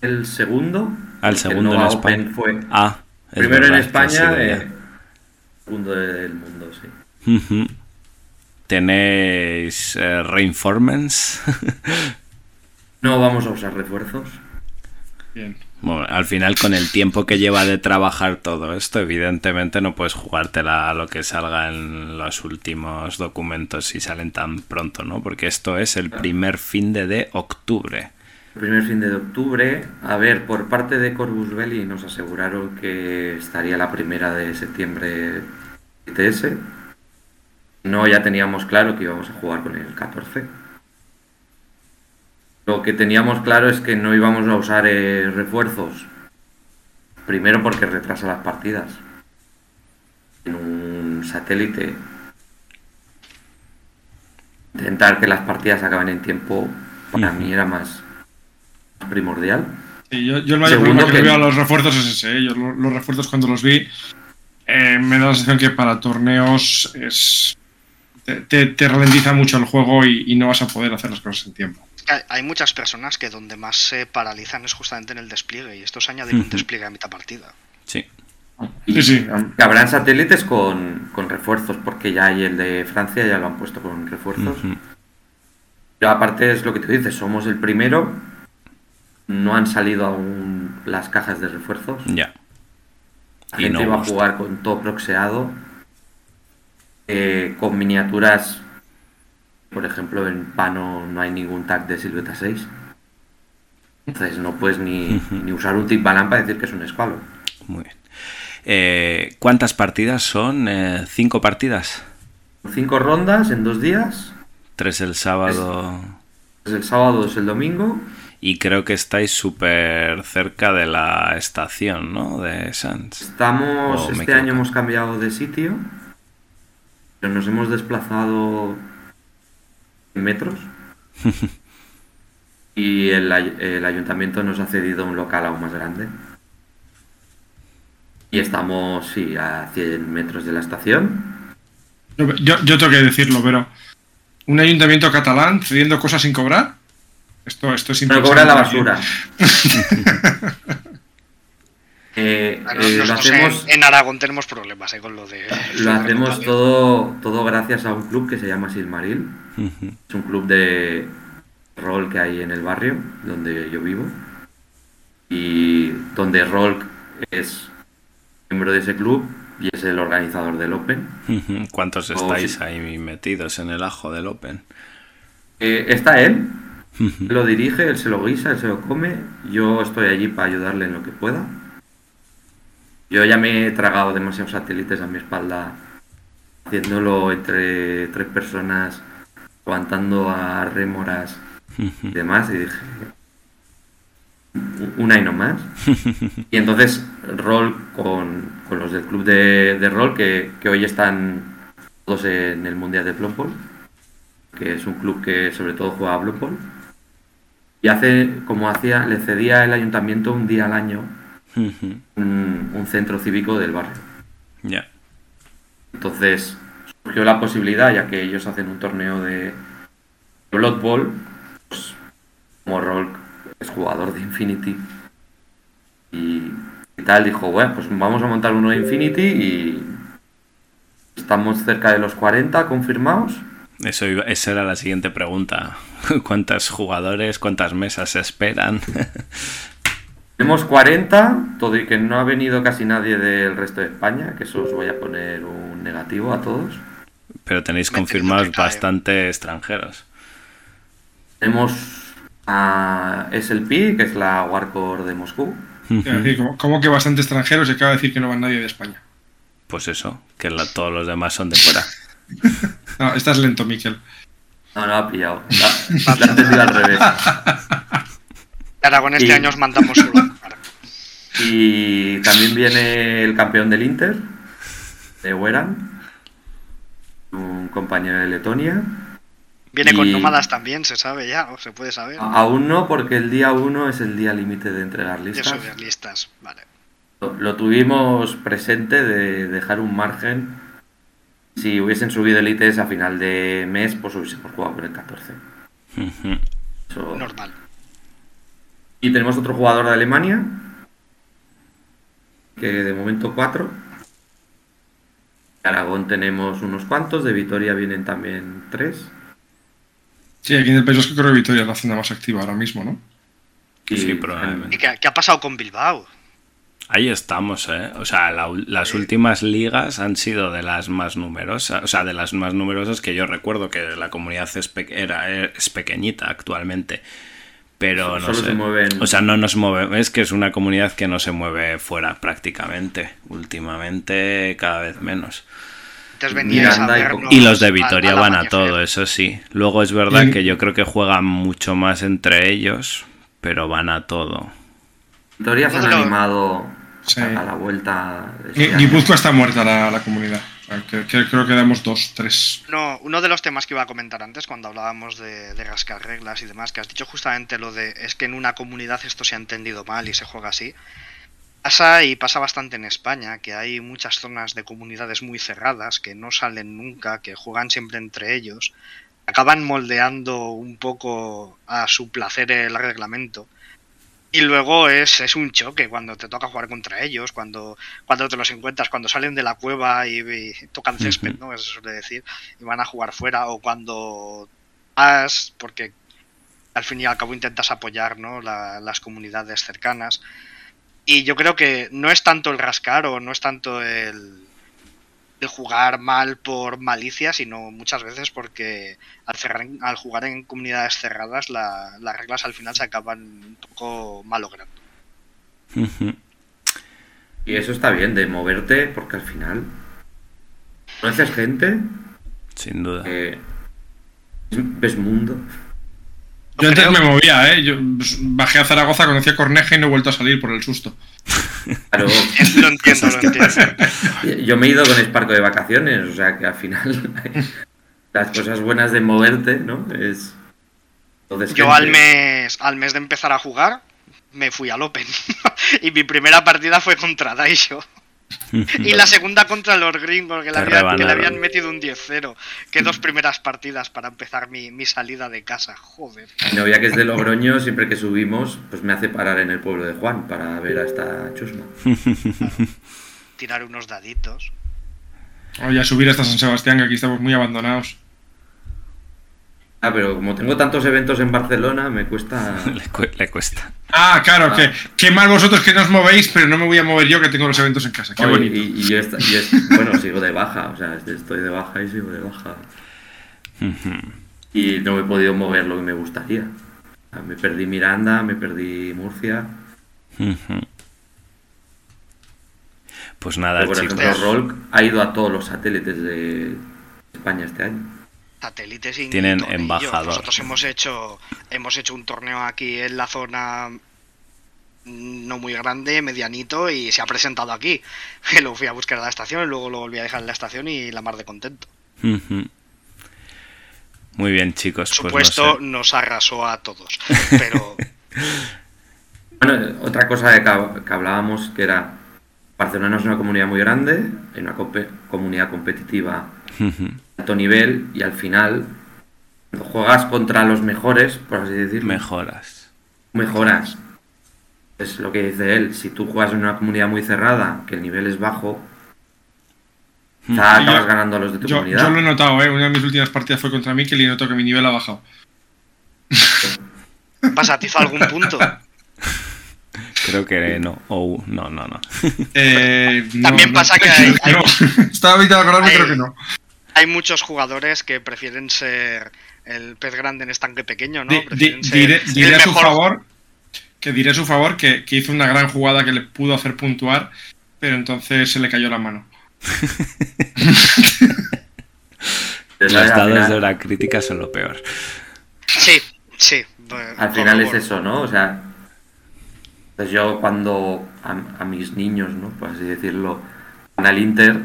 El segundo. Al el segundo en España. Fue Ah, es primero en verdad España, eh, segundo del mundo, sí. ¿Tenéis eh, reinformance? No vamos a usar refuerzos. Bien. Bueno, al final, con el tiempo que lleva de trabajar todo esto, evidentemente no puedes jugártela a lo que salga en los últimos documentos si salen tan pronto, ¿no? Porque esto es el primer fin de, de octubre. El primer fin de octubre. A ver, por parte de Corvus Belli nos aseguraron que estaría la primera de septiembre ITS. No, ya teníamos claro que íbamos a jugar con el 14. Lo que teníamos claro es que no íbamos a usar eh, refuerzos. Primero porque retrasa las partidas. En un satélite. Intentar que las partidas acaben en tiempo para Ujú. mí era más primordial. Sí, yo, yo el mayor Segundo problema que, que- veo a los refuerzos es ese. ¿eh? Yo lo- los refuerzos cuando los vi eh, me da la sensación que para torneos es te, te- te ralentiza mucho el juego y, y no vas a poder hacer las cosas en tiempo. Que hay- muchas personas que donde más se paralizan es justamente en el despliegue, y esto es añadir un despliegue a mitad partida. Sí. Sí, sí. Que habrán satélites con, con refuerzos, porque ya hay el de Francia, ya lo han puesto con refuerzos. Pero aparte es lo que tú dices, somos el primero. No han salido aún las cajas de refuerzos. Ya. La Y gente no va a jugar con todo proxeado. eh, con miniaturas. Por ejemplo, en Pano no hay ningún tag de silueta 6. Entonces no puedes ni, ni usar un tip balan para decir que es un escualo. Muy bien. Eh, ¿Cuántas partidas son? Eh, ¿Cinco partidas? Cinco rondas en dos días. Tres el sábado. Es el sábado, dos el domingo. Y creo que estáis súper cerca de la estación, ¿no? De Sans. Estamos, Oh, este año hemos cambiado de sitio, pero nos hemos desplazado metros y el, ay- el ayuntamiento nos ha cedido un local aún más grande. Y estamos, sí, a 100 metros de la estación. Yo, yo- yo tengo que decirlo, pero un ayuntamiento catalán cediendo cosas sin cobrar. Esto, esto es Pero cobra la basura. Eh, eh, lo nosotros hacemos, en, en Aragón tenemos problemas eh, con lo de. lo hacemos todo, todo gracias a un club que se llama Silmaril. Es un club de rol que hay en el barrio donde yo vivo. Y donde Rolk es miembro de ese club y es el organizador del Open. ¿Cuántos Oh, estáis sí. ahí metidos en el ajo del Open? Eh, está él. Él lo dirige, él se lo guisa, él se lo come. Yo estoy allí para ayudarle en lo que pueda. Yo ya me he tragado demasiados satélites a mi espalda haciéndolo entre tres personas, aguantando a rémoras y demás. Y dije, una y no más. Y entonces rol con, con los del club de, de rol que, que hoy están todos en el Mundial de Blood Bowl, que es un club que sobre todo juega a Blood Bowl. Y hace, como hacía, le cedía el ayuntamiento un día al año un, un centro cívico del barrio. Ya. Entonces surgió la posibilidad, ya que ellos hacen un torneo de Blood Bowl, pues, como Rol es jugador de Infinity y, y tal, dijo, bueno, pues vamos a montar uno de Infinity y estamos cerca de los 40 confirmados. Eso iba- esa era la siguiente pregunta. ¿Cuántos jugadores, cuántas mesas se esperan? Tenemos 40, todo y que no ha venido casi nadie del resto de España, que eso os voy a poner un negativo a todos. Pero tenéis confirmados bastante extranjeros. Tenemos a SLP, que es la Warcore de Moscú. Como que bastante extranjeros se acaba de decir que no va nadie de España. Pues eso, que la- todos los demás son de fuera. No, estás lento, Miquel. No, no ha pillado. La, la entendido al revés. Aragón este Y- año os mandamos solo. Y también viene el campeón del Inter, de Weran, un compañero de Letonia. Viene con nómadas también, se sabe ya, o se puede saber. Aún no, porque el día 1 es el día límite de entregar listas. De subir listas, vale. Lo, tuvimos presente de dejar un margen. Si hubiesen subido el ITS a final de mes, pues hubiésemos jugado con el 14. Normal. Y tenemos otro jugador de Alemania, que de momento 4 Aragón tenemos unos cuantos, de Vitoria vienen también tres. Sí, aquí en el País Vasco creo que Vitoria es la zona más activa ahora mismo, ¿no? Y Sí, probablemente. ¿Y qué, qué ha pasado con Bilbao? Ahí estamos, ¿eh? O sea, la las últimas ligas han sido de las más numerosas, o sea, de las más numerosas que yo recuerdo, que la comunidad es, pe- era, es pequeñita actualmente. Pero no Solo sé. se mueven- O sea, no nos mueve. Es que es una comunidad que no se mueve fuera prácticamente. Últimamente, cada vez menos. Veníais a y Y los de Vitoria van a todo, eso sí. Luego es verdad Y- que yo creo que juegan mucho más entre ellos, pero van a todo. Vitoria se han animado Sí. a la vuelta. este. Guipúzcoa está muerta la, la comunidad. Que creo que damos dos, tres. No, uno de los temas que iba a comentar antes, cuando hablábamos de, de rascar reglas y demás, que has dicho justamente lo de es que en una comunidad esto se ha entendido mal y se juega así. Pasa y pasa bastante en España, que hay muchas zonas de comunidades muy cerradas, que no salen nunca, que juegan siempre entre ellos, acaban moldeando un poco a su placer el reglamento. Y luego es, es un choque cuando te toca jugar contra ellos, cuando, cuando te los encuentras, cuando salen de la cueva y, y tocan césped, ¿no? Eso suele decir, y van a jugar fuera, o cuando vas, porque al fin y al cabo intentas apoyar ¿no? La- las comunidades cercanas. Y yo creo que no es tanto el rascar o no es tanto el, jugar mal por malicia, sino muchas veces porque al, cerrar al jugar en comunidades cerradas la- las reglas al final se acaban un poco malogrando. Y eso está bien, de moverte, porque al final conoces gente, Sin duda. eh, ves mundo. Yo antes creo- me movía, ¿eh? Yo pues, bajé a Zaragoza, conocí a Corneja y no he vuelto a salir por el susto. Claro, Lo entiendo, lo entiendo. yo me he ido con Esparco de vacaciones, o sea que al final las cosas buenas de moverte, ¿no? Es. entonces, Yo al mes, al mes de empezar a jugar me fui al Open y mi primera partida fue contra Daisho. Y la segunda contra los gringos, que le, Te habían, que le rebanaron. habían metido un 10-0. Que dos primeras partidas para empezar mi, mi salida de casa. Joder. Mi novia que es de Logroño, siempre que subimos, pues me hace parar en el pueblo de Juan para ver a esta chusma. Tirar unos daditos. Oye, a subir hasta San Sebastián, que aquí estamos muy abandonados. Ah, pero como tengo tantos eventos en Barcelona, me cuesta. le, cu- le cuesta. Ah, claro, que qué mal vosotros que no os movéis, pero no me voy a mover yo que tengo los eventos en casa. Qué Oye, bonito. y, y yo, esta- yo es- bueno, sigo de baja, o sea, estoy de baja y sigo de baja. Y no me he podido mover lo que me gustaría. Me perdí Miranda, me perdí Murcia. Pues nada, Pero, por chicos. ejemplo, Rolk ha ido a todos los satélites de España este año. Satélites y Tienen tornillos. embajador. Nosotros hemos hecho hemos hecho un torneo aquí en la zona no muy grande, medianito, y se ha presentado aquí. Que lo fui a buscar a la estación, y luego lo volví a dejar en la estación y la mar de contento. Muy bien, chicos. Por Pues supuesto, no sé. nos arrasó a todos. Pero Bueno, otra cosa que, hab- que hablábamos que era Barcelona es una comunidad muy grande, hay una comunidad competitiva alto nivel y al final cuando juegas contra los mejores, por así decirlo, Mejoras. mejoras. Es lo que dice él, si tú juegas en una comunidad muy cerrada, que el nivel es bajo, Sí, acabas yo- ganando a los de tu Yo, comunidad. yo lo he notado, ¿eh? Una de mis últimas partidas fue contra Mikel y noto que mi nivel ha bajado. pasa, ¿te hizo algún punto? Creo que no. O no, no, no. Eh, no, También no, pasa que hay- no. Estaba evitando acordarme, hay- creo que no. Hay muchos jugadores que prefieren ser el pez grande en estanque pequeño, ¿no? Di- di- Prefieren ser diré a su favor que diré a su favor que, que hizo una gran jugada que le pudo hacer puntuar, pero entonces se le cayó la mano. Los dados de hora crítica son lo peor. Sí, sí. Al final es eso, ¿no? O sea, pues yo cuando a, a mis niños, ¿no? Por así decirlo, van al Inter,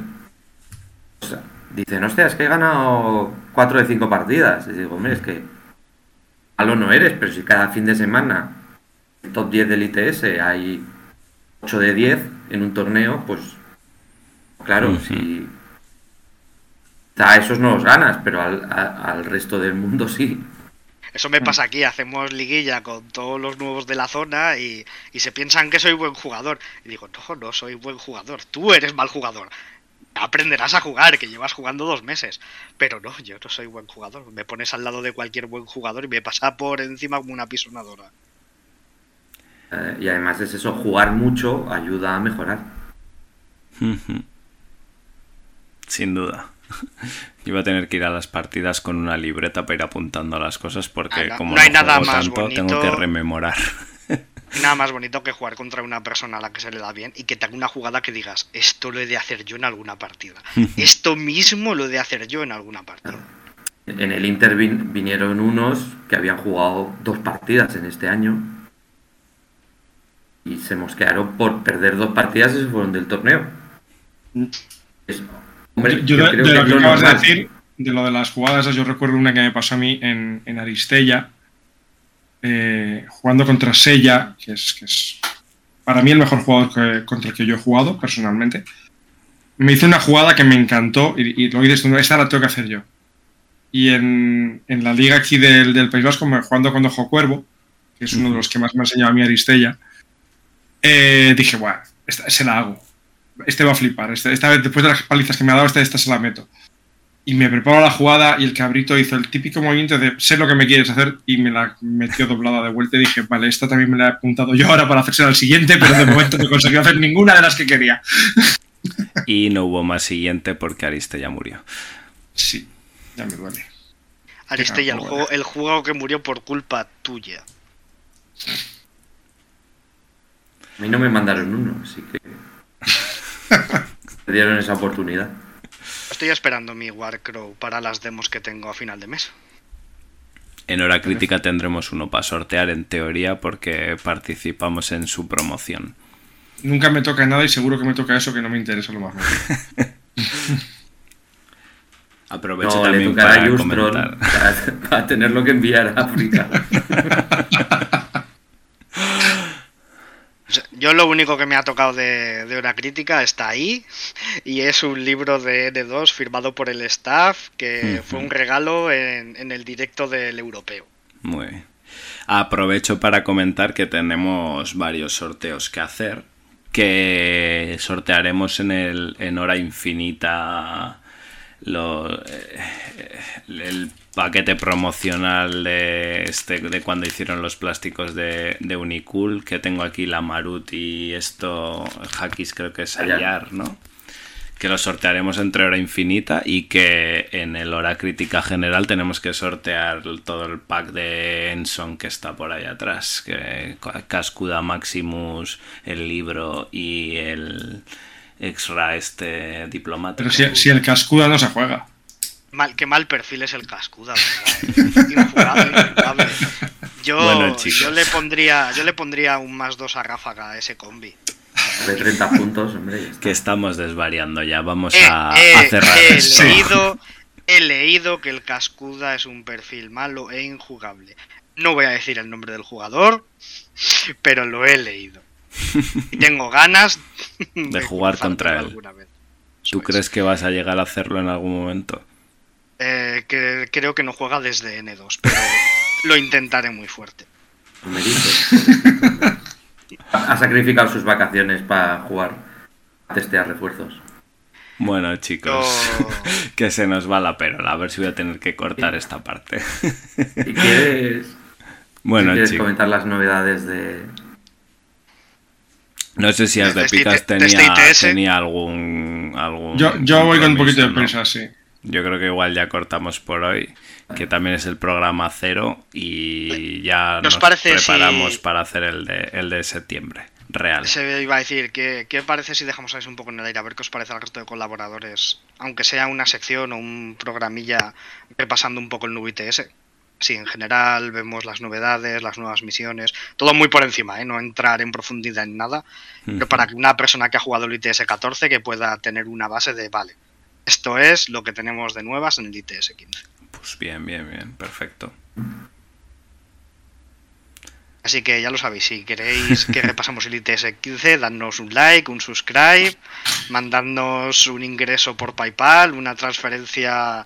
o sea, dicen, hostia, es que he ganado 4 de 5 partidas. Y digo, hombre, es que malo no eres, pero si cada fin de semana el top 10 del ITS hay 8 de 10 en un torneo, pues claro, Ujú. si a esos no los ganas, pero al, a- al resto del mundo sí. Eso me pasa aquí, hacemos liguilla con todos los nuevos de la zona y, y se piensan que soy buen jugador. Y digo, no, no soy buen jugador, tú eres mal jugador. Aprenderás a jugar, que llevas jugando dos meses. Pero no, yo no soy buen jugador. Me pones al lado de cualquier buen jugador y me pasa por encima como una pisonadora. Eh, y además es eso, jugar mucho ayuda a mejorar. Sin duda. Iba a tener que ir a las partidas con una libreta para ir apuntando las cosas porque Ah, no- como no hay no nada juego más tanto, tengo bonito. que rememorar. Nada más bonito que jugar contra una persona a la que se le da bien y que te haga una jugada que digas, esto lo he de hacer yo en alguna partida. Esto mismo lo he de hacer yo en alguna partida. En el Inter vin- vinieron unos que habían jugado dos partidas en este año y se mosquearon por perder dos partidas y se fueron del torneo. Es- hombre, yo, yo de, creo de que lo que lo acabas de decir, de lo de las jugadas, yo recuerdo una que me pasó a mí en, en Aristella, eh, jugando contra Sella, que es, que es para mí el mejor jugador que- contra el que yo he jugado personalmente. Me hizo una jugada que me encantó y, y lo dices tú, esta la tengo que hacer yo. Y en, en la liga aquí del, del País Vasco, jugando con Ojo Cuervo, que es uno de los que más me ha enseñado a mí Aristella, eh, dije, bueno, se la hago. Este va a flipar. Este- esta vez, después de las palizas que me ha dado, esta, esta se la meto. Y me preparo la jugada y el cabrito hizo el típico movimiento de sé lo que me quieres hacer y me la metió doblada de vuelta y dije, vale, esta también me la he apuntado yo ahora para hacerse al siguiente, pero de momento no consiguió hacer ninguna de las que quería. Y no hubo más siguiente porque Ariste ya murió. Sí, ya me duele. Aristella, el Qué juego, el juego que murió por culpa tuya. A mí no me mandaron uno, así que me dieron esa oportunidad. Estoy esperando mi Warcrow para las demos que tengo a final de mes. En hora crítica tendremos uno para sortear en teoría porque participamos en su promoción. Nunca me toca nada y seguro que me toca eso que no me interesa lo más. Aprovecho No, también para comentar. para, para tenerlo que enviar a África. Yo lo único que me ha tocado de, de hora crítica está ahí y es un libro de N2 firmado por el staff que fue un regalo en, en el directo del europeo. Muy bien. Aprovecho para comentar que tenemos varios sorteos que hacer. Que sortearemos en el en hora infinita lo- eh, el paquete promocional de este de cuando hicieron los plásticos de, de Unicool. Que tengo aquí la Marut y esto. Hakis creo que es. Ayar, ¿no? que lo sortearemos entre hora infinita y que en el hora crítica general tenemos que sortear todo el pack de Enson que está por ahí atrás, que Cascuda Maximus, el libro y el extra este diplomático. Pero si, el Cascuda no se juega. Mal, qué mal perfil es el Cascuda, ¿verdad? Yo, yo le pondría yo le pondría un más dos a Ráfaga a ese combi de 30 puntos, hombre. Que estamos desvariando ya, vamos a, cerrar. He leído, he leído que el Cascuda es un perfil malo e injugable. No voy a decir el nombre del jugador, pero lo he leído. Y tengo ganas de, jugar contra él. ¿Tú crees que vas a llegar a hacerlo en algún momento? Eh, que, creo que no juega desde N2, pero lo intentaré muy fuerte. Me ha sacrificado sus vacaciones para jugar, a testear refuerzos. Bueno, chicos, que se nos va la perola. A ver si voy a tener que cortar esta parte. Si quieres, bueno, quieres comentar las novedades de. No sé si As de Picas tenía, tenía algún, algún. Yo, yo voy con un poquito de prisa, sí. Yo creo que igual ya cortamos por hoy, que también es el programa cero y ya nos, preparamos para hacer el de, el de septiembre. Real. Se iba a decir, ¿qué, ¿qué parece si dejamos eso un poco en el aire? A ver qué os parece al resto de colaboradores, aunque sea una sección o un programilla repasando un poco el NUBITS. Sí, en general vemos las novedades, las nuevas misiones, todo muy por encima, ¿eh? no entrar en profundidad en nada, pero para una persona que ha jugado el ITS 14 que pueda tener una base de, vale, esto es lo que tenemos de nuevas en el ITS 15. Pues bien, bien, bien, perfecto. Así que ya lo sabéis, si queréis que repasamos el ITS 15, dadnos un like, un subscribe, mandadnos un ingreso por PayPal, una transferencia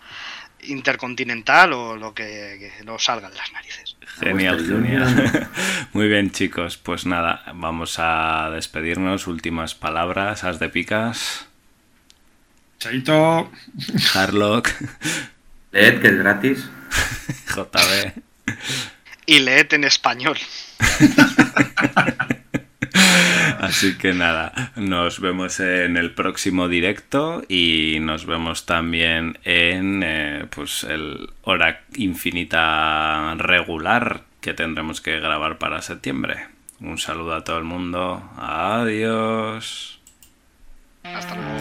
intercontinental o lo que, nos salga de las narices. Genial, genial. Muy bien, chicos. Pues nada, vamos a despedirnos. Últimas palabras, as de picas. Chaito. Harlock. Leed, que es gratis. JB. Y leed en español. Así que nada, nos vemos en el próximo directo y nos vemos también en eh, pues el hora infinita regular que tendremos que grabar para septiembre. Un saludo a todo el mundo. Adiós. Hasta luego.